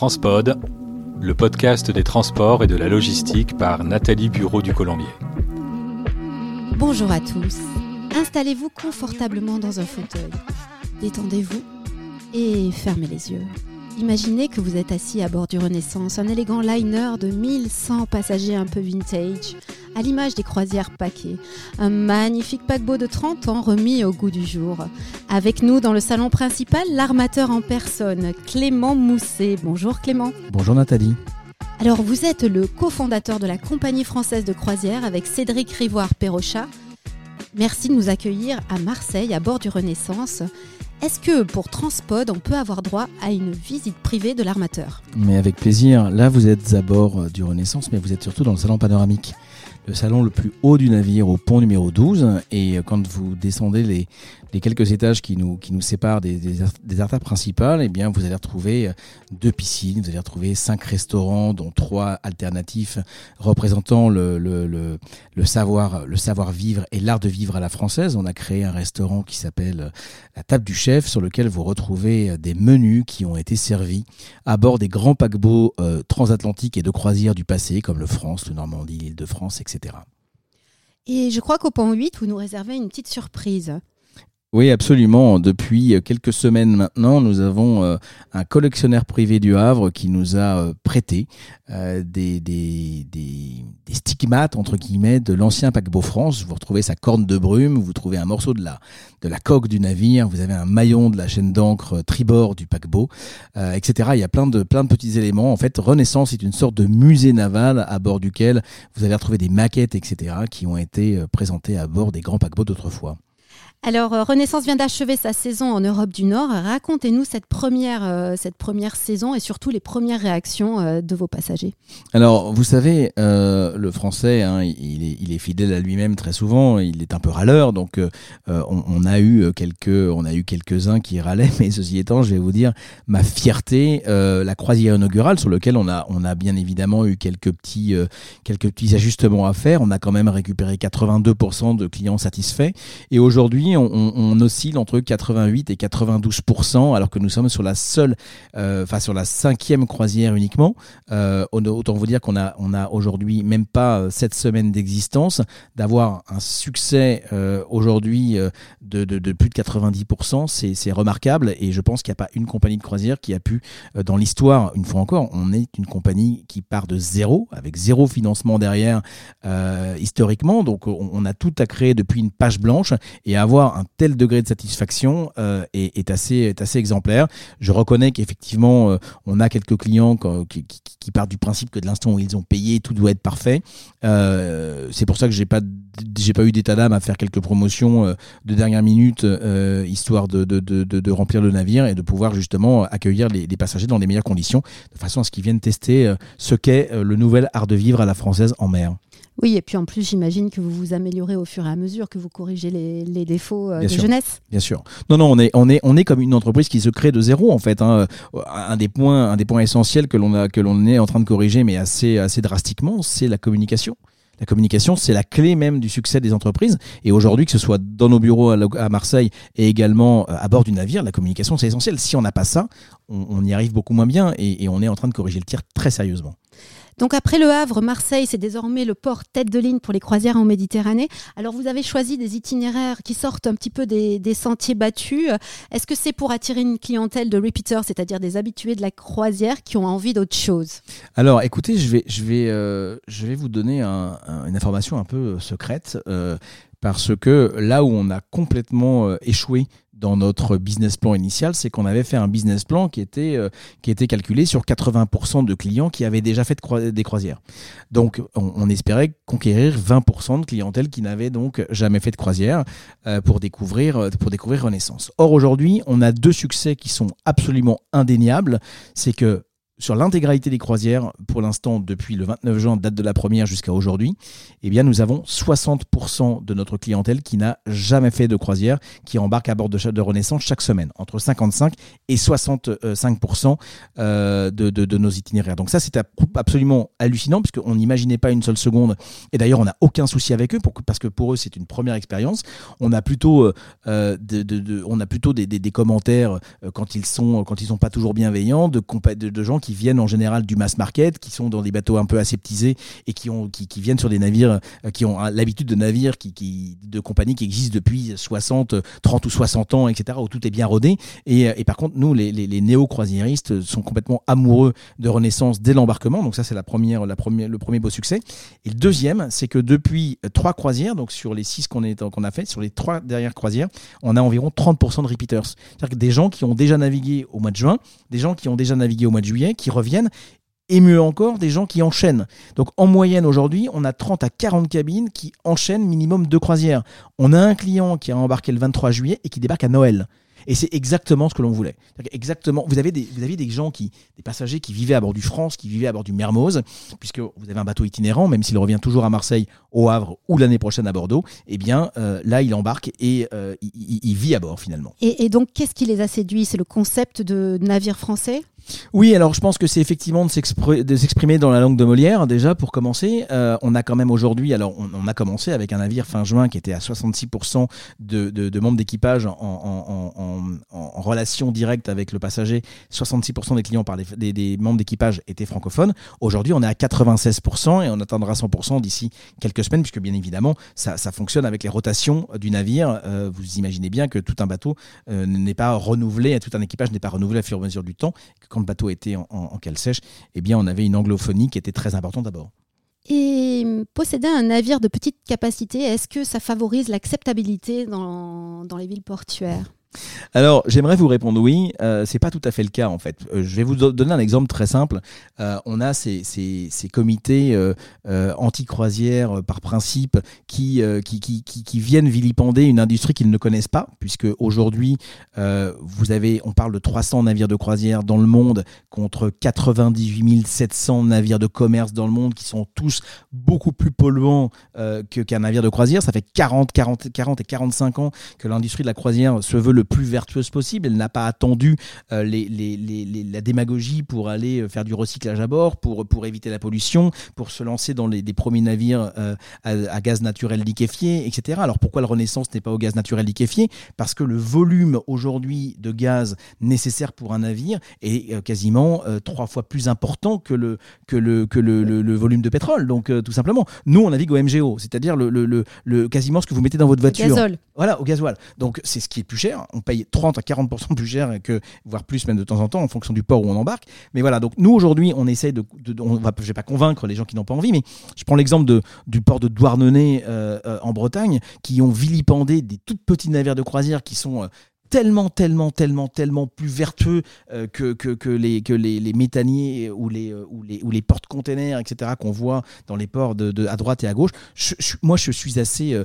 Transpod, le podcast des transports et de la logistique par Nathalie Bureau du Colombier. Bonjour à tous. Installez-vous confortablement dans un fauteuil. Détendez-vous et fermez les yeux. Imaginez que vous êtes assis à bord du Renaissance, un élégant liner de 1100 passagers un peu vintage, à l'image des croisières paquets. Un magnifique paquebot de 30 ans remis au goût du jour. Avec nous dans le salon principal, l'armateur en personne, Clément Mousset. Bonjour Clément. Bonjour Nathalie. Alors vous êtes le cofondateur de la compagnie française de croisière avec Cédric Rivoire-Perrochat. Merci de nous accueillir à Marseille à bord du Renaissance. Est-ce que pour Transpod, on peut avoir droit à une visite privée de l'armateur? Mais avec plaisir. Là, vous êtes à bord du Renaissance, mais vous êtes surtout dans le salon panoramique le salon le plus haut du navire au pont numéro 12. Et quand vous descendez les, quelques étages qui nous, qui nous séparent des, des, artères principales, eh bien, vous allez retrouver deux piscines, vous allez retrouver cinq restaurants, dont trois alternatifs représentant le, le, le, le savoir, le savoir-vivre et l'art de vivre à la française. On a créé un restaurant qui s'appelle la table du chef, sur lequel vous retrouvez des menus qui ont été servis à bord des grands paquebots euh, transatlantiques et de croisière du passé, comme le France, le Normandie, l'île de France, Et je crois qu'au pont 8, vous nous réservez une petite surprise. Oui, absolument. Depuis quelques semaines maintenant, nous avons euh, un collectionneur privé du Havre qui nous a euh, prêté euh, des, des, stigmates, entre guillemets, de l'ancien paquebot France. Vous retrouvez sa corne de brume, vous trouvez un morceau de la, de la coque du navire, vous avez un maillon de la chaîne d'encre tribord du paquebot, etc. Il y a plein de, plein de petits éléments. En fait, Renaissance est une sorte de musée naval à bord duquel vous allez retrouver des maquettes, etc., qui ont été présentées à bord des grands paquebots d'autrefois. Alors, euh, Renaissance vient d'achever sa saison en Europe du Nord. Racontez-nous cette première, euh, cette première saison et surtout les premières réactions euh, de vos passagers. Alors, vous savez, le français, hein, il, est, fidèle à lui-même très souvent. Il est un peu râleur, donc on, a eu quelques-uns qui râlaient. Mais ceci étant, je vais vous dire ma fierté, la croisière inaugurale sur lequel on a, on a bien évidemment eu quelques petits, quelques petits ajustements à faire. On a quand même récupéré 82% de clients satisfaits. Et aujourd'hui on, oscille entre 88 et 92% alors que nous sommes sur la seule, euh, enfin sur la cinquième croisière uniquement. Euh, autant vous dire qu'on a, on a aujourd'hui même pas sept semaines d'existence, d'avoir un succès euh, aujourd'hui euh, de, plus de 90 c'est remarquable. Et je pense qu'il n'y a pas une compagnie de croisière qui a pu, euh, dans l'histoire, une fois encore, on est une compagnie qui part de zéro, avec zéro financement derrière euh, historiquement, donc on, on a tout à créer depuis une page blanche. Et avoir un tel degré de satisfaction euh, est, assez, exemplaire. Je reconnais qu'effectivement, euh, on a quelques clients qui, partent du principe que de l'instant où ils ont payé, tout doit être parfait. Euh, c'est pour ça que j'ai pas pas eu d'état d'âme à faire quelques promotions de dernière minute, histoire de, remplir le navire et de pouvoir justement accueillir les, passagers dans les meilleures conditions, de façon à ce qu'ils viennent tester ce qu'est le nouvel art de vivre à la française en mer. Oui, et puis en plus, j'imagine que vous vous améliorez au fur et à mesure, que vous corrigez les, les défauts bien de sûr, jeunesse. Bien sûr. Non, non, on est, on est, on est comme une entreprise qui se crée de zéro en fait. Hein. Un des points, un des points essentiels que l'on a, que l'on est en train de corriger, mais assez, assez drastiquement, c'est la communication. La communication, c'est la clé même du succès des entreprises. Et aujourd'hui, que ce soit dans nos bureaux à Marseille et également à bord du navire, la communication, c'est essentiel. Si on n'a pas ça, on, on, y arrive beaucoup moins bien et, et on est en train de corriger le tir très sérieusement. Donc après Le Havre, Marseille, c'est désormais le port tête de ligne pour les croisières en Méditerranée. Alors vous avez choisi des itinéraires qui sortent un petit peu des, sentiers battus. Est-ce que c'est pour attirer une clientèle de repeaters, c'est-à-dire des habitués de la croisière qui ont envie d'autre chose? Alors écoutez, je vais, je vais, euh, je vais vous donner un, un, une information un peu secrète. Euh, parce que là où on a complètement euh, échoué dans notre business plan initial, c'est qu'on avait fait un business plan qui était, euh, qui était calculé sur 80% de clients qui avaient déjà fait des croisières. Donc, on, espérait conquérir 20% de clientèle qui n'avait donc jamais fait de croisière euh, pour, découvrir, pour découvrir Renaissance. Or, aujourd'hui, on a deux succès qui sont absolument indéniables. C'est que sur l'intégralité des croisières, pour l'instant, depuis le 29 juin, date de la première jusqu'à aujourd'hui, eh bien, nous avons 60% de notre clientèle qui n'a jamais fait de croisière, qui embarque à bord de, de Renaissance chaque semaine, entre 55 et 65% euh, de, nos itinéraires. Donc ça, c'est absolument hallucinant, puisqu'on n'imaginait pas une seule seconde. Et d'ailleurs, on n'a aucun souci avec eux, parce que pour eux, c'est une première expérience. On a plutôt, euh, de, on a plutôt des, commentaires euh, quand ils sont, quand ils sont pas toujours bienveillants, de gens qui viennent en général du mass market, qui sont dans des bateaux un peu aseptisés et qui, ont, qui, viennent sur des navires euh, qui ont l'habitude de navires qui, de compagnies qui existent depuis 60, 30 ou 60 ans, etc., où tout est bien rodé. Et, et par contre, nous, les, les, les néo-croisiéristes sont complètement amoureux de Renaissance dès l'embarquement. Donc ça, c'est la première, la première, le premier beau succès. Et le deuxième, c'est que depuis trois croisières, donc sur les six qu'on qu'on a fait, sur les trois dernières croisières, on a environ 30% de repeaters. C'est-à-dire que des gens qui ont déjà navigué au mois de juin, des gens qui ont déjà navigué au mois de juillet, qui reviennent et mieux encore, des gens qui enchaînent. Donc en moyenne aujourd'hui, on a 30 à 40 cabines qui enchaînent minimum deux croisières. On a un client qui a embarqué le 23 juillet et qui débarque à Noël. Et c'est exactement ce que l'on voulait. Exactement. Vous avez des, vous avez des gens qui, des passagers qui vivaient à bord du France, qui vivaient à bord du Mermoz, puisque vous avez un bateau itinérant, même s'il revient toujours à Marseille, au Havre ou l'année prochaine à Bordeaux. Eh bien, euh, là, il embarque et euh, il, vit à bord finalement. Et, et donc, qu'est-ce qui les a séduits? C'est le concept de navire français? Oui, alors je pense que c'est effectivement de s'exprimer dans la langue de Molière, déjà pour commencer. Euh, on a quand même aujourd'hui, alors on, a commencé avec un navire fin juin qui était à 66% de, membres d'équipage en, relation directe avec le passager. 66% des clients par des, membres d'équipage étaient francophones. Aujourd'hui, on est à 96% et on atteindra 100% d'ici quelques semaines, puisque bien évidemment, ça, fonctionne avec les rotations du navire. Euh, vous imaginez bien que tout un bateau euh, n'est pas renouvelé, tout un équipage n'est pas renouvelé à fur et à mesure du temps. Le bateau était en, en, cale sèche, eh bien, on avait une anglophonie qui était très importante d'abord. Et posséder un navire de petite capacité, est-ce que ça favorise l'acceptabilité dans, dans les villes portuaires? Alors, j'aimerais vous répondre oui. Euh, c'est pas tout à fait le cas en fait. Euh, je vais vous donner un exemple très simple. Euh, on a ces, ces, ces comités euh, anti-croisière par principe qui, qui, qui, qui, viennent vilipender une industrie qu'ils ne connaissent pas, puisque aujourd'hui, vous avez, on parle de 300 navires de croisière dans le monde contre 98 700 navires de commerce dans le monde qui sont tous beaucoup plus polluants que qu'un navire de croisière. Ça fait 40, 40, 40 et 45 ans que l'industrie de la croisière se veut le plus vertueuse possible. Elle n'a pas attendu euh, les, les, les, la démagogie pour aller euh, faire du recyclage à bord, pour, pour éviter la pollution, pour se lancer dans les, des premiers navires euh, à, gaz naturel liquéfié, etc. Alors pourquoi le Renaissance n'est pas au gaz naturel liquéfié? Parce que le volume aujourd'hui de gaz nécessaire pour un navire est quasiment trois fois plus important que le, que le, que le, le, volume de pétrole. Donc tout simplement, nous on navigue au MGO, c'est-à-dire le, le, le, quasiment ce que vous mettez dans votre voiture. Gazole. Voilà, au gasoil. Donc c'est ce qui est plus cher on paye 30 à 40% plus cher que, voire plus même de temps en temps, en fonction du port où on embarque. Mais voilà, donc nous aujourd'hui, on essaye de, on va, je vais pas convaincre les gens qui n'ont pas envie, mais je prends l'exemple de, du port de Douarnenez euh, euh, en Bretagne, qui ont vilipendé des toutes petits navires de croisière qui sont euh, tellement, tellement, tellement, tellement plus vertueux que, que, les, que les, les méthaniers ou les, ou les, ou les portes-containers, etc., qu'on voit dans les ports de, à droite et à gauche. moi, je suis assez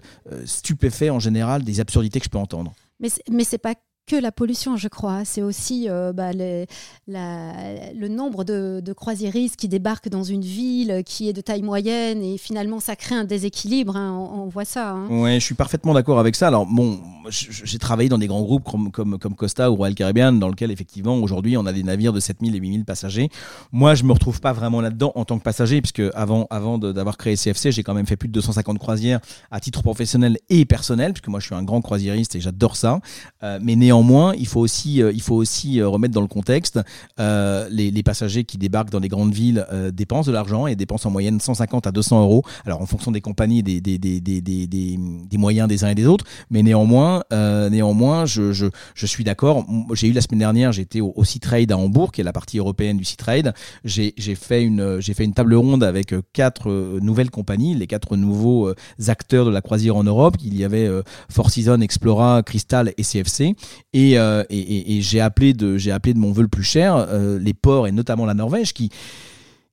stupéfait en général des absurdités que je peux entendre. Mais, mais c'est pas que la pollution, je crois. C'est aussi euh, bah, le nombre de, de, croisiéristes qui débarquent dans une ville qui est de taille moyenne et finalement ça crée un déséquilibre. Hein. on, voit ça. Hein. Oui, je suis parfaitement d'accord avec ça. Alors bon, j'ai travaillé dans des grands groupes comme, comme, Costa ou Royal Caribbean dans lequel effectivement aujourd'hui on a des navires de 7000 et 8000 passagers. Moi, je me retrouve pas vraiment là-dedans en tant que passager puisque avant, avant d'avoir créé CFC, j'ai quand même fait plus de 250 croisières à titre professionnel et personnel puisque moi je suis un grand croisiériste et j'adore ça. Euh, mais néanmoins il faut aussi, euh, il faut aussi euh, remettre dans le contexte les, passagers qui débarquent dans les grandes villes dépensent de l'argent et dépensent en moyenne 150 à 200 euros. Alors en fonction des compagnies, des, des, des, des, des moyens des uns et des autres, mais néanmoins, néanmoins, je, je, je suis d'accord. J'ai eu la semaine dernière, j'étais au, au Trade à Hambourg, qui est la partie européenne du Trade. J'ai fait une, table ronde avec quatre nouvelles compagnies, les quatre nouveaux acteurs de la croisière en Europe. Il y avait Four Seasons, Explora, Crystal et CFC. Euh, et, j'ai appelé de appelé de mon vœu le plus cher euh, les ports et notamment la Norvège qui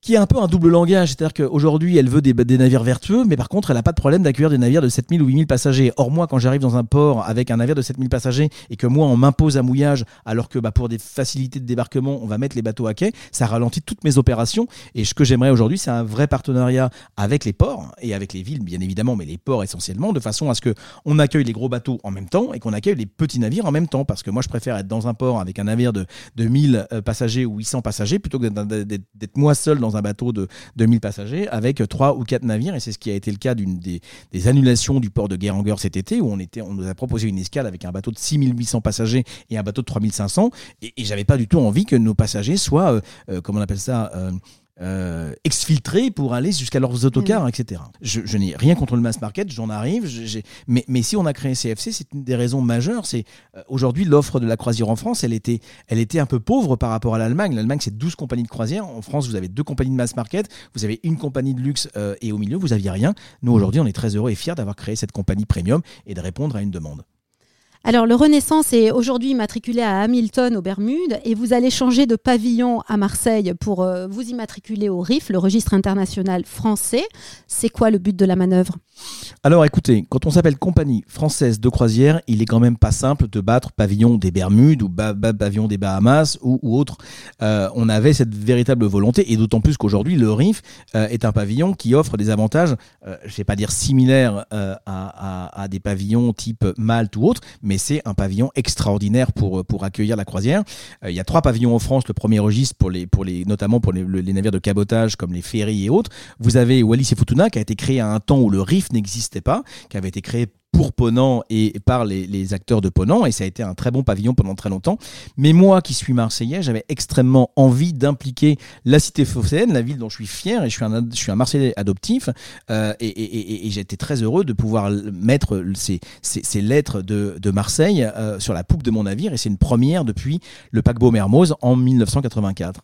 qui est un peu un double langage. C'est-à-dire qu'aujourd'hui, elle veut des, navires vertueux, mais par contre, elle n'a pas de problème d'accueillir des navires de 7000 ou 8000 passagers. Or, moi, quand j'arrive dans un port avec un navire de 7000 passagers et que moi, on m'impose un mouillage, alors que bah, pour des facilités de débarquement, on va mettre les bateaux à quai, ça ralentit toutes mes opérations. Et ce que j'aimerais aujourd'hui, c'est un vrai partenariat avec les ports et avec les villes, bien évidemment, mais les ports essentiellement, de façon à ce que on accueille les gros bateaux en même temps et qu'on accueille les petits navires en même temps. Parce que moi, je préfère être dans un port avec un navire de, de 1000 euh, passagers ou 800 passagers plutôt que d'être moi seul dans un bateau de 2000 passagers avec trois ou quatre navires. Et c'est ce qui a été le cas d'une des, annulations du port de Guérangueur cet été, où on, nous a proposé une escale avec un bateau de 6800 passagers et un bateau de 3500. Et, et j'avais pas du tout envie que nos passagers soient, euh, euh, comment on appelle ça, euh, exfiltrés pour aller jusqu'à leurs autocars, etc. Je, n'ai rien contre le mass market, j'en arrive. Mais, mais, si on a créé CFC, c'est une des raisons majeures. C'est euh, aujourd'hui l'offre de la croisière en France, elle était, elle était un peu pauvre par rapport à l'Allemagne. L'Allemagne, c'est 12 compagnies de croisière. En France, vous avez deux compagnies de mass market, vous avez une compagnie de luxe euh, et au milieu, vous aviez rien. Nous, aujourd'hui, on est très heureux et fiers d'avoir créé cette compagnie premium et de répondre à une demande. Alors, le Renaissance est aujourd'hui immatriculé à Hamilton, aux Bermudes, et vous allez changer de pavillon à Marseille pour euh, vous immatriculer au RIF, le registre international français. C'est quoi le but de la manœuvre? Alors, écoutez, quand on s'appelle compagnie française de croisière, il est quand même pas simple de battre pavillon des Bermudes ou pavillon des Bahamas ou, autre. Euh, on avait cette véritable volonté, et d'autant plus qu'aujourd'hui, le RIF euh, est un pavillon qui offre des avantages, je vais pas dire similaires à, à, des pavillons type Malte ou autre, mais mais c'est un pavillon extraordinaire pour, euh, pour accueillir la croisière. Euh, il y a trois pavillons en France. Le premier registre, pour les, pour les, notamment pour les, les navires de cabotage comme les ferries et autres. Vous avez Wallis et Futuna qui a été créé à un temps où le RIF n'existait pas, qui avait été créé pour Ponant et par les, acteurs de Ponant, et ça a été un très bon pavillon pendant très longtemps. Mais moi, qui suis marseillais, j'avais extrêmement envie d'impliquer la cité phocéenne, la ville dont je suis fier, et je suis un, je suis un Marseillais adoptif, euh, et, j'étais très heureux de pouvoir mettre ces, ces, lettres de, de Marseille euh, sur la poupe de mon navire, et c'est une première depuis le paquebot Mermoz en 1984.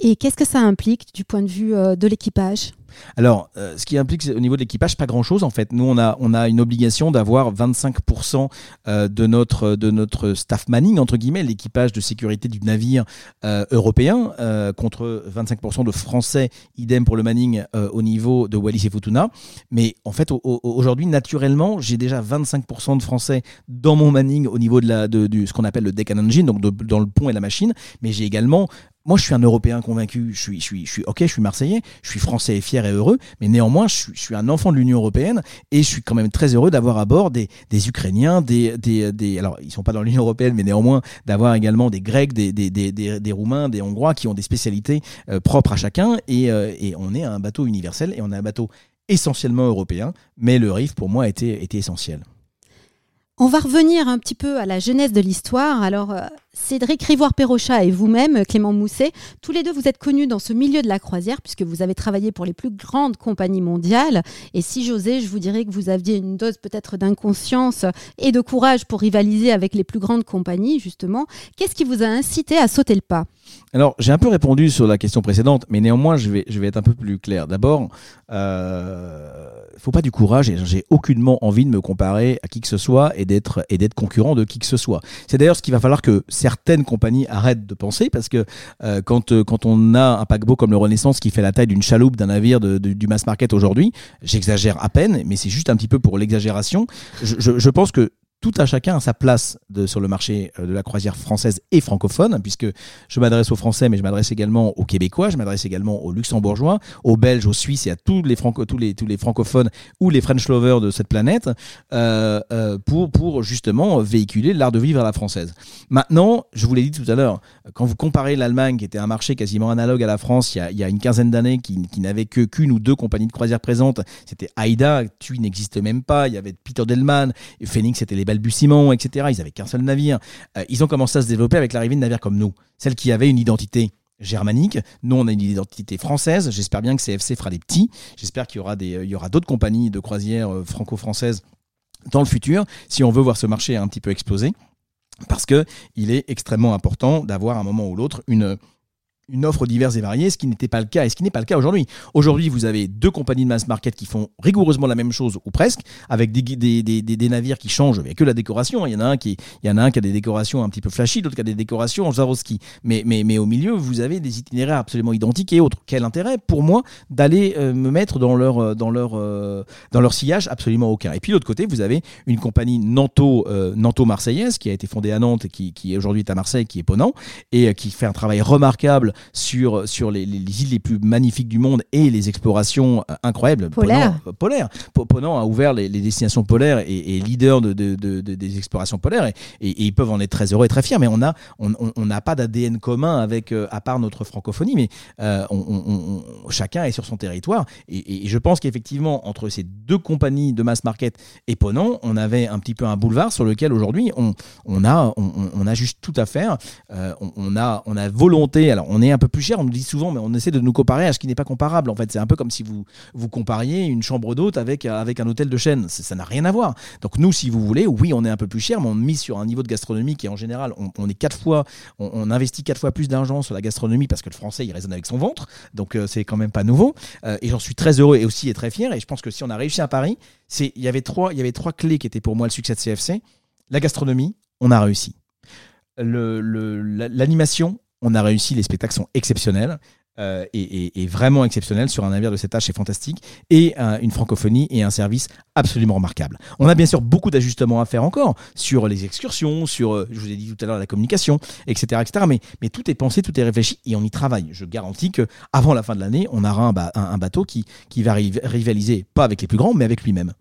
Et qu'est-ce que ça implique du point de vue euh, de l'équipage? Alors, euh, ce qui implique au niveau de l'équipage, pas grand-chose en fait. Nous, on a, on a une obligation d'avoir 25% euh, de notre, de notre staff manning, entre guillemets, l'équipage de sécurité du navire euh, européen, contre 25% de Français, idem pour le manning au niveau de Wallis et Futuna. Mais en fait, aujourd'hui, naturellement, j'ai déjà 25% de Français dans mon manning au niveau de, la, de, ce qu'on appelle le deck and engine, donc dans le pont et la machine. Mais j'ai également moi, je suis un Européen convaincu. Je suis, je suis, je suis, ok, je suis Marseillais, je suis Français et fier heureux, mais néanmoins, je suis, un enfant de l'Union européenne et je suis quand même très heureux d'avoir à bord des, Ukrainiens, des, alors ils sont pas dans l'Union européenne, mais néanmoins d'avoir également des Grecs, des, Roumains, des Hongrois qui ont des spécialités euh, propres à chacun et, euh, et on est un bateau universel et on est un bateau essentiellement européen, mais le RIF pour moi était essentiel. On va revenir un petit peu à la genèse de l'histoire. Alors, euh, Cédric Rivoire-Perrochat et vous-même, Clément Mousset, tous les deux, vous êtes connus dans ce milieu de la croisière puisque vous avez travaillé pour les plus grandes compagnies mondiales. Et si j'osais, je vous dirais que vous aviez une dose peut-être d'inconscience et de courage pour rivaliser avec les plus grandes compagnies, justement. Qu'est-ce qui vous a incité à sauter le pas? Alors, j'ai un peu répondu sur la question précédente, mais néanmoins, je vais, je vais être un peu plus clair. D'abord, euh, faut pas du courage et j'ai aucunement envie de me comparer à qui que ce soit et d'être et d'être concurrent de qui que ce soit. C'est d'ailleurs ce qu'il va falloir que certaines compagnies arrêtent de penser parce que euh, quand euh, quand on a un paquebot comme le Renaissance qui fait la taille d'une chaloupe d'un navire de, du mass market aujourd'hui, j'exagère à peine, mais c'est juste un petit peu pour l'exagération. Je, je, je pense que tout à chacun a sa place sur le marché euh, de la croisière française et francophone, puisque je m'adresse aux Français, mais je m'adresse également aux Québécois, je m'adresse également aux Luxembourgeois, aux Belges, aux Suisses et à tous les, francophones ou les French lovers de cette planète, euh, euh, pour, justement véhiculer l'art de vivre à la française. Maintenant, je vous l'ai dit tout à l'heure, quand vous comparez l'Allemagne, qui était un marché quasiment analogue à la France il y a, une quinzaine d'années, qui, n'avait qu'une ou deux compagnies de croisière présentes, c'était Aida, TUI n'existe même pas, il y avait Peter Delman, Phoenix, c'était les balbutiements, etc. Ils avaient qu'un seul navire. Euh, ils ont commencé à se développer avec l'arrivée de navires comme nous, celles qui avaient une identité germanique. Nous, on a une identité française. J'espère bien que CFC fera des petits. J'espère qu'il y aura aura d'autres compagnies de croisière euh, franco-françaises dans le futur, si on veut voir ce marché un petit peu exploser. Parce que il est extrêmement important d'avoir à un moment ou l'autre une, une offre diverse et variée, ce qui n'était pas le cas et ce qui n'est pas le cas aujourd'hui. Aujourd'hui, vous avez deux compagnies de mass market qui font rigoureusement la même chose ou presque, avec des, navires qui changent, mais que la décoration. Il y en a un qui, il y en a un qui a des décorations un petit peu flashy, d'autres qui a des décorations en Jaroski. Mais, mais, mais au milieu, vous avez des itinéraires absolument identiques et autres. Quel intérêt pour moi d'aller euh, me mettre dans leur, euh, dans leur, euh, dans leur sillage? Absolument aucun. Et puis de l'autre côté, vous avez une compagnie Nanto, Nanto-Marseillaise qui a été fondée à Nantes et qui, qui aujourd'hui est à Marseille, qui est Ponant et qui fait un travail remarquable sur, sur les, îles les plus magnifiques du monde et les explorations incroyables. Polaire. polaire. Ponant a ouvert les, destinations polaires et, est leader de, des explorations polaires et, ils peuvent en être très heureux et très fiers. Mais on n'a on, n'a pas d'ADN commun avec, à part notre francophonie, mais on, chacun est sur son territoire. Et, je pense qu'effectivement, entre ces deux compagnies de mass market et Ponant, on avait un petit peu un boulevard sur lequel aujourd'hui on, on, a, on, a juste tout à faire. Euh, on, a, on a volonté. Alors, on est un peu plus cher, on nous dit souvent, mais on essaie de nous comparer à ce qui n'est pas comparable. En fait, c'est un peu comme si vous, vous compariez une chambre d'hôte avec, avec un hôtel de chaîne. Ça n'a rien à voir. Donc, nous, si vous voulez, oui, on est un peu plus cher, mais on mise sur un niveau de gastronomie qui, en général, on, est quatre fois, on, investit quatre fois plus d'argent sur la gastronomie parce que le français, il résonne avec son ventre. Donc, euh, c'est quand même pas nouveau. Euh, et j'en suis très heureux et aussi très fier. Et je pense que si on a réussi à Paris, c'est il y avait trois il y avait trois clés qui étaient pour moi le succès de CFC. La gastronomie, on a réussi. L'animation, on a réussi. Les spectacles sont exceptionnels. Euh, et, vraiment exceptionnel sur un navire de cet âge, c'est fantastique, et une francophonie et un service absolument remarquable. On a bien sûr beaucoup d'ajustements à faire encore sur les excursions, sur, euh, je vous ai dit tout à l'heure, la communication, etc. etc. Mais, tout est pensé, tout est réfléchi, et on y travaille. Je garantis que avant la fin de l'année, on aura un, bateau qui, qui va rivaliser, pas avec les plus grands, mais avec lui-même.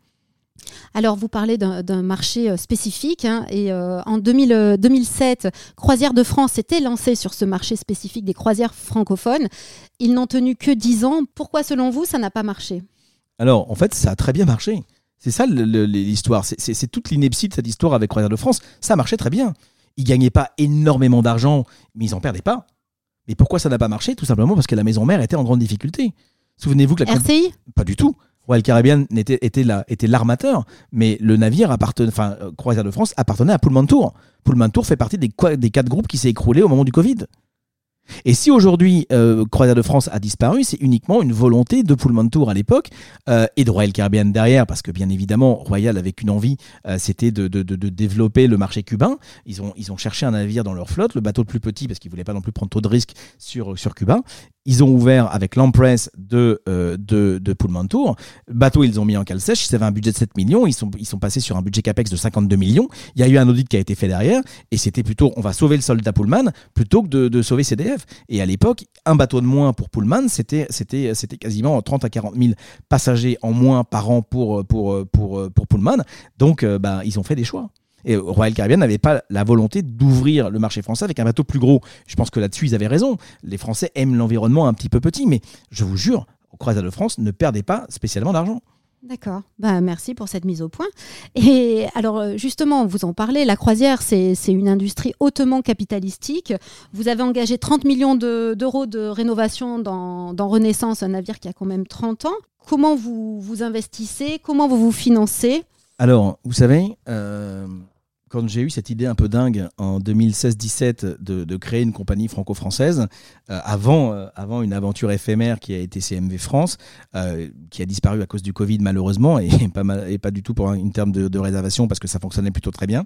Alors, vous parlez d'un marché euh, spécifique. Hein, et euh, en 2007, euh, Croisière de France s'était lancée sur ce marché spécifique des croisières francophones. Ils n'ont tenu que 10 ans. Pourquoi, selon vous, ça n'a pas marché? Alors, en fait, ça a très bien marché. C'est ça l'histoire. C'est toute l'ineptie de cette histoire avec Croisière de France. Ça marchait très bien. Ils gagnaient pas énormément d'argent, mais ils en perdaient pas. Mais pourquoi ça n'a pas marché? Tout simplement parce que la maison mère était en grande difficulté. Souvenez-vous que la RCI Pas du tout. Royal Caribbean était, était, l'armateur, mais le navire appartenait, enfin, euh, Croisière de France appartenait à Pullman Tour. Pullman Tour fait partie des, des quatre groupes qui s'est écroulé au moment du Covid. Et si aujourd'hui euh, Croisière de France a disparu, c'est uniquement une volonté de Pullman Tour à l'époque euh, et de Royal Caribbean derrière, parce que bien évidemment Royal avait une envie, euh, c'était de, développer le marché cubain. Ils ont, ils ont cherché un navire dans leur flotte, le bateau le plus petit, parce qu'ils voulaient pas non plus prendre trop de risques sur, sur Cuba. Ils ont ouvert avec l'Empress de, de, de Pullman Tour. bateau, ils ont mis en cale sèche. Ils avaient un budget de 7 millions. Ils sont, ils sont passés sur un budget CAPEX de 52 millions. Il y a eu un audit qui a été fait derrière. Et c'était plutôt, on va sauver le soldat Pullman plutôt que de, de sauver Et à l'époque, un bateau de moins pour Pullman, c'était, quasiment 30 à 40 000 passagers en moins par an pour, pour, pour, pour Pullman. Donc, euh, bah, ils ont fait des choix. Et Royal Caribbean n'avait pas la volonté d'ouvrir le marché français avec un bateau plus gros. Je pense que là-dessus, ils avaient raison. Les Français aiment l'environnement un petit peu petit, mais je vous jure, au Croisière de France, ne perdez pas spécialement d'argent. D'accord. Bah, merci pour cette mise au point. Et alors, euh, justement, vous en parlez, la croisière, c'est une industrie hautement capitalistique. Vous avez engagé 30 millions d'euros de, rénovation dans, dans, Renaissance, un navire qui a quand même 30 ans. Comment vous vous investissez? Comment vous vous financez? Alors, vous savez, euh, quand j'ai eu cette idée un peu dingue en 2016-17 de, créer une compagnie franco-française, euh, avant, euh, avant une aventure éphémère qui a été CMV France, euh, qui a disparu à cause du Covid malheureusement, et pas, et pas du tout pour une terme de, réservation parce que ça fonctionnait plutôt très bien,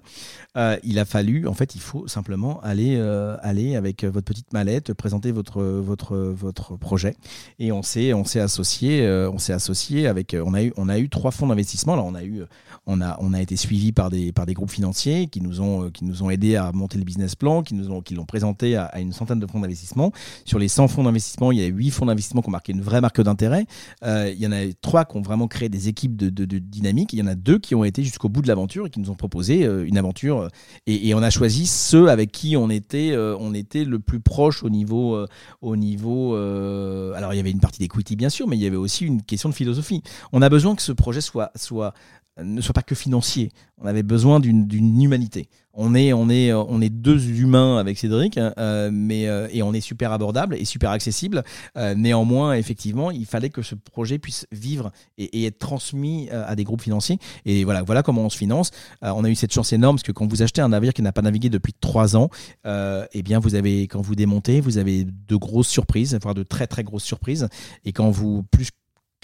il a fallu, en fait, il faut simplement aller, aller avec votre petite mallette, présenter votre, votre, votre projet. Et on s'est, on s'est associé, on s'est associé avec, on a eu, on a eu trois fonds d'investissement. Alors on a eu, on a, on a été suivi par des, par des groupes financiers qui nous ont, euh, qui nous ont aidés à monter le business plan, qui nous ont, qui l'ont présenté à, une centaine de fonds d'investissement. Sur les 100 fonds d'investissement, il y a 8 fonds d'investissement qui ont marqué une vraie marque d'intérêt. Euh, il y en a 3 qui ont vraiment créé des équipes de, dynamique. Il y en a 2 qui ont été jusqu'au bout de l'aventure et qui nous ont proposé euh, une aventure. Et, on a choisi ceux avec qui on était, on était le plus proche au niveau, au niveau. alors il y avait une partie d'equity bien sûr, mais il y avait aussi une question de philosophie. On a besoin que ce projet soit, soit ne soit pas que financier. On avait besoin d'une humanité. On est, on, est, on est deux humains avec Cédric, hein, euh, mais, euh, et on est super abordable et super accessible. Euh, néanmoins, effectivement, il fallait que ce projet puisse vivre et, être transmis à des groupes financiers. Et voilà, voilà comment on se finance. on a eu cette chance énorme parce que quand vous achetez un navire qui n'a pas navigué depuis trois ans, eh bien, vous avez, quand vous démontez, vous avez de grosses surprises, voire de très très grosses surprises. Et quand vous plus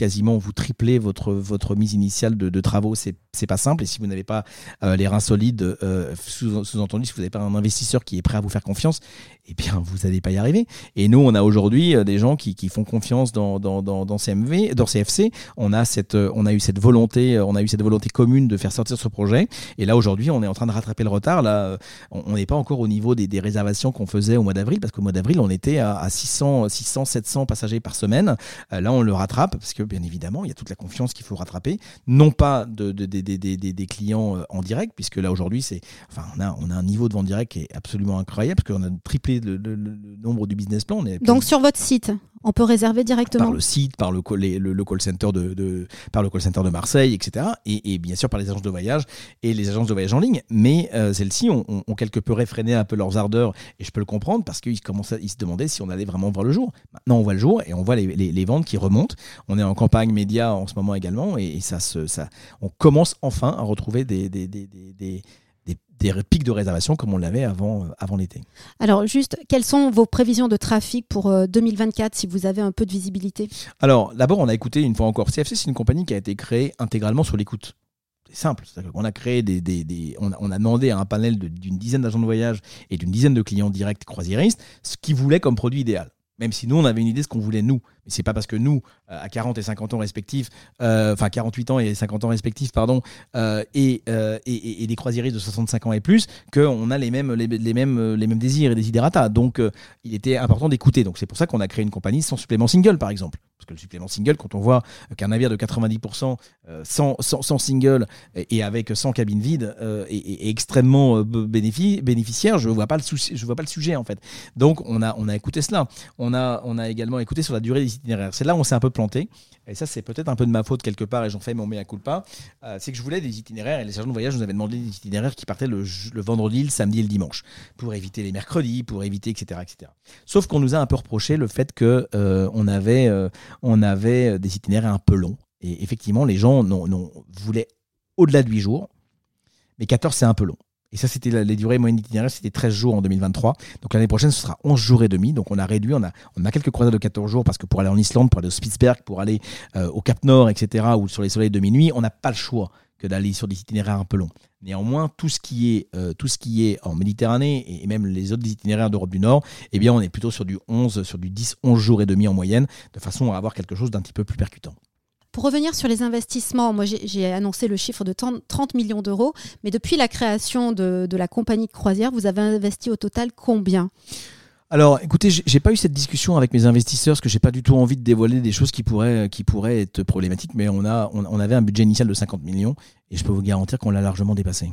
quasiment vous triplez votre, votre mise initiale de, travaux, c'est c'est pas simple. Et si vous n'avez pas euh, les reins solides, euh, sous-entendu, si vous n'avez pas un investisseur qui est prêt à vous faire confiance, eh bien, vous n'allez pas y arriver. Et nous, on a aujourd'hui euh, des gens qui, qui, font confiance dans, dans, dans, CMV, dans CFC. On a cette, on a eu cette volonté, on a eu cette volonté commune de faire sortir ce projet. Et là, aujourd'hui, on est en train de rattraper le retard. Là, on n'est pas encore au niveau des, des réservations qu'on faisait au mois d'avril, parce qu'au mois d'avril, on était à, à 600, 600, 700 passagers par semaine. là, on le rattrape, parce que bien évidemment, il y a toute la confiance qu'il faut rattraper. Non pas de, de, de des, clients euh, en direct, puisque là aujourd'hui, c'est, enfin, on a, on a un niveau de vente direct qui est absolument incroyable, parce qu'on a triplé le, nombre du business plan. Donc sur votre site, on peut réserver directement Par le site, par le, le, call center de, par le call center de Marseille, etc. Et, bien sûr par les agences de voyage et les agences de voyage en ligne. Mais euh, celles-ci ont, quelque peu réfréné un peu leurs ardeurs, et je peux le comprendre parce qu'ils commençaient, ils se demandaient si on allait vraiment voir le jour. Maintenant, on voit le jour et on voit les, ventes qui remontent. On est en campagne média en ce moment également, et, ça, se, ça, on commence enfin à retrouver des, des, des, des des pics de réservation comme on l'avait avant, euh, avant l'été. Alors juste, quelles sont vos prévisions de trafic pour 2024 euh, si vous avez un peu de visibilité? Alors d'abord, on a écouté une fois encore. CFC, c'est une compagnie qui a été créée intégralement sur l'écoute. C'est simple. On a créé des, des, des on, a, demandé à un panel d'une dizaine d'agents de voyage et d'une dizaine de clients directs croisiéristes ce qu'ils voulaient comme produit idéal. Même si nous, on avait une idée de ce qu'on voulait nous. Mais c'est pas parce que nous, euh, à 40 et 50 ans respectifs, euh, enfin 48 ans et 50 ans respectifs, pardon, euh, et, et, des croisiéristes de 65 ans et plus, qu'on a les mêmes, les, mêmes, les mêmes désirs et des idératas. Donc, il était important d'écouter. Donc, c'est pour ça qu'on a créé une compagnie sans supplément single, par exemple. Parce que le supplément single, quand on voit qu'un navire de 90% sans, sans, single et avec 100 cabines vides est, extrêmement bénéficiaire, je vois pas le vois pas le sujet en fait. Donc, on a, on a écouté cela. On a, on a également écouté sur la durée des c'est là où on s'est un peu planté. Et ça, c'est peut-être un peu de ma faute quelque part, et j'en fais mon mea culpa. Euh, c'est que je voulais des itinéraires, et les agents de voyage nous avaient demandé des itinéraires qui partaient le, vendredi, le samedi et le dimanche, pour éviter les mercredis, pour éviter, etc. etc. Sauf qu'on nous a un peu reproché le fait qu'on euh, euh, avait des itinéraires un peu longs. Et effectivement, les gens voulaient au-delà de 8 jours, mais 14, c'est un peu long. Et ça, c'était les durées moyennes d'itinéraire, c'était 13 jours en 2023. Donc l'année prochaine, ce sera 11 jours et demi. Donc on a réduit, on a, on a quelques croisades de 14 jours parce que pour aller en Islande, pour aller au Spitzberg, pour aller euh, au Cap Nord, etc., ou sur les soleils de minuit, on n'a pas le choix que d'aller sur des itinéraires un peu longs. Néanmoins, tout ce qui est, euh, tout ce qui est en Méditerranée et même les autres itinéraires d'Europe du Nord, eh bien, on est plutôt sur du 11, sur du 10, 11 jours et demi en moyenne, de façon à avoir quelque chose d'un petit peu plus percutant. Pour revenir sur les investissements, moi j'ai annoncé le chiffre de 30 millions d'euros, mais depuis la création de, la compagnie de croisière, vous avez investi au total combien? Alors, écoutez, j'ai pas eu cette discussion avec mes investisseurs parce que j'ai pas du tout envie de dévoiler des choses qui pourraient, qui pourraient être problématiques, mais on, a, on, avait un budget initial de 50 millions et je peux vous garantir qu'on l'a largement dépassé.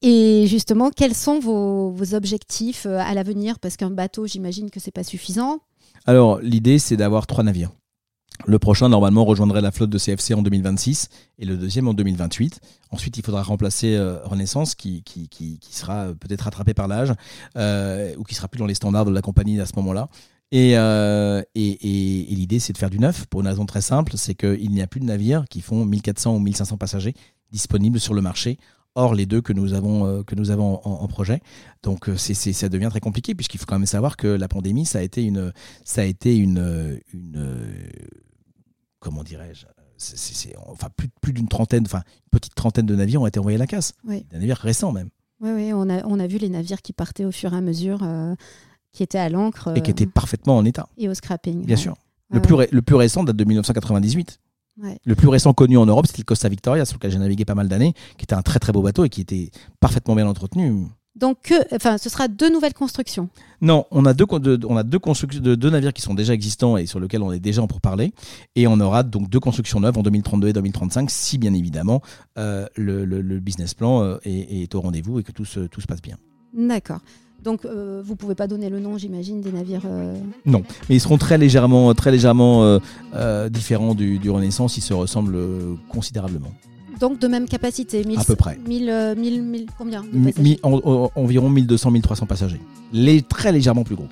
Et justement, quels sont vos, vos objectifs euh, à l'avenir? Parce qu'un bateau, j'imagine que c'est pas suffisant. Alors, l'idée, c'est d'avoir trois navires. Le prochain, normalement, rejoindrait la flotte de CFC en 2026 et le deuxième en 2028. Ensuite, il faudra remplacer euh, Renaissance, qui, sera peut-être rattrapé par l'âge euh, ou qui sera plus dans les standards de la compagnie à ce moment-là. Et, euh, et, et, l'idée, c'est de faire du neuf pour une raison très simple c'est qu'il n'y a plus de navires qui font 1400 ou 1500 passagers disponibles sur le marché Or, les deux que nous avons, que nous avons en, projet. Donc, c'est, ça devient très compliqué puisqu'il faut quand même savoir que la pandémie, ça a été une, ça a été une, une comment dirais-je c'est, enfin plus, plus d'une trentaine, enfin une petite trentaine de navires ont été envoyés à la casse. Des navires récents même. Oui, oui, on a, on a vu les navires qui partaient au fur et à mesure, euh, qui étaient à l'encre. et qui étaient euh, parfaitement en état. Et au scrapping. Bien sûr. le, plus le plus récent date de 1998. Le plus récent connu en Europe, c'était le Costa Victoria, sur lequel j'ai navigué pas mal d'années, qui était un très très beau bateau et qui était parfaitement bien entretenu. Donc, enfin, ce sera deux nouvelles constructions. Non, on a deux, on a deux navires qui sont déjà existants et sur lesquels on est déjà en pourparlers. Et on aura donc deux constructions neuves en 2032 et 2035, si bien évidemment euh, le, business plan euh, est, au rendez-vous et que tout se, tout se passe bien. D'accord. Donc, euh, vous pouvez pas donner le nom, j'imagine, des navires. Non, mais ils seront très légèrement, très légèrement différents du, du Renaissance. Ils se ressemblent considérablement. Donc de même capacité, 1000, à peu près. 1000, 1000, combien Environ 1200, 1300 passagers. Les, très légèrement plus gros.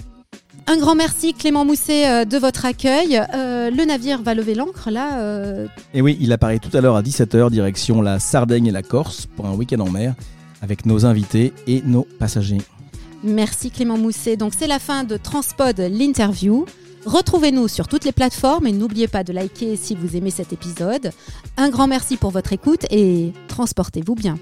Un grand merci Clément Mousset euh, de votre accueil. Euh, le navire va lever l'ancre là. Euh. Et oui, il apparaît tout à l'heure à 17h direction la Sardaigne et la Corse pour un week-end en mer avec nos invités et nos passagers. Merci Clément Mousset. Donc c'est la fin de Transpod l'interview. Retrouvez-nous sur toutes les plateformes et n'oubliez pas de liker si vous aimez cet épisode. Un grand merci pour votre écoute et transportez-vous bien.